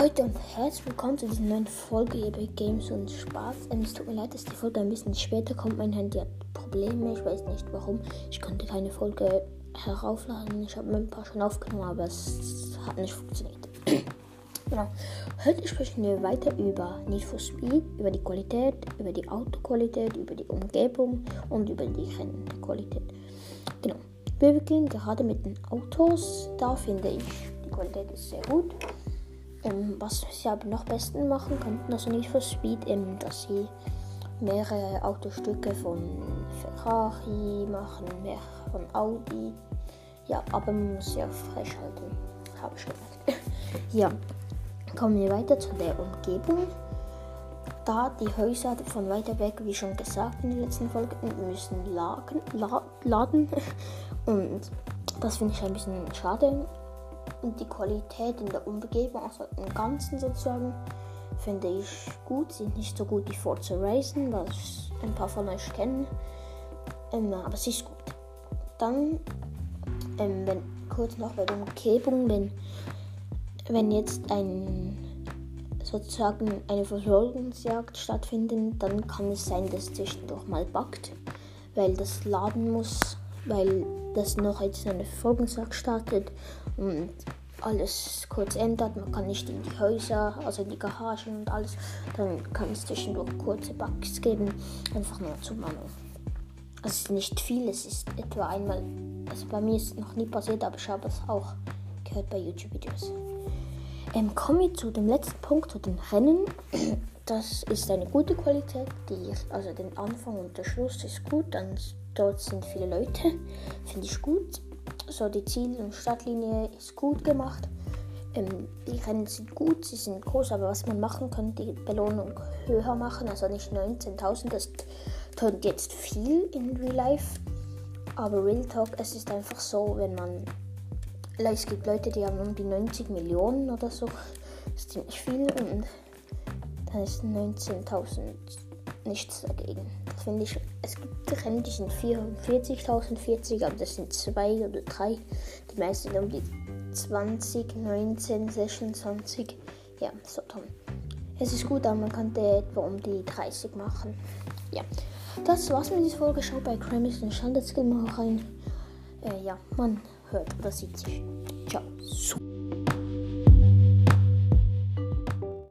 Leute und herzlich willkommen zu dieser neuen Folge hier bei Games und Spaß. Ähm, es tut mir leid, dass die Folge ein bisschen später kommt. Mein Handy hat Probleme, ich weiß nicht warum. Ich konnte keine Folge heraufladen. Ich habe mir ein paar schon aufgenommen, aber es hat nicht funktioniert. genau. Heute sprechen wir weiter über Need for Speed, über die Qualität, über die Autoqualität, über die Umgebung und über die Rennqualität. Genau. Wir beginnen gerade mit den Autos. Da finde ich, die Qualität ist sehr gut. Ähm, was sie aber noch besten machen könnten, also nicht für Speed, ähm, dass sie mehrere Autostücke von Ferrari machen, mehr von Audi. Ja, aber man muss sie auch freischalten. Habe ich gemerkt. ja, kommen wir weiter zu der Umgebung. Da die Häuser von weiter weg, wie schon gesagt in der letzten Folge, müssen lagen, la, laden. Und das finde ich ein bisschen schade und die Qualität in der Umgebung, also im Ganzen sozusagen, finde ich gut. Sind nicht so gut wie Forza Racing, was ein paar von euch kennen. Ähm, aber sie ist gut. Dann, ähm, wenn, kurz noch bei der Umgebung, wenn, wenn jetzt ein sozusagen eine Verfolgungsjagd stattfindet, dann kann es sein, dass es zwischendurch mal backt, weil das laden muss, weil das noch jetzt eine Verfolgungsjagd startet und alles kurz ändert. Man kann nicht in die Häuser, also in die Garagen und alles. Dann kann es zwischendurch kurze Bugs geben. Einfach nur zu Manu. Also es ist nicht viel, es ist etwa einmal. Also bei mir ist es noch nie passiert, aber ich habe es auch gehört bei YouTube-Videos. Ähm, kommen wir zu dem letzten Punkt, zu den Rennen. Das ist eine gute Qualität. Die, also den Anfang und der Schluss ist gut. Dann dort sind viele Leute. Finde ich gut so die Ziel- und Startlinie ist gut gemacht. Ähm, die Rennen sind gut, sie sind groß, aber was man machen kann, die Belohnung höher machen, also nicht 19.000, das tönt jetzt viel in Real Life. Aber Real Talk, es ist einfach so, wenn man. Es gibt Leute, die haben um die 90 Millionen oder so. Das ist ziemlich viel und dann ist 19.000 nichts dagegen. Das finde ich, es gibt Rennen, die sind 44.040, aber das sind zwei oder drei. Die meisten um die 20, 19, 26. Ja, so toll. Es ist gut, aber man könnte etwa um die 30 machen. Ja, das war's mit dieser Folge. Schaut bei Grammys und Standard Skill mal rein. Äh, ja, man hört oder sieht sich. Ciao.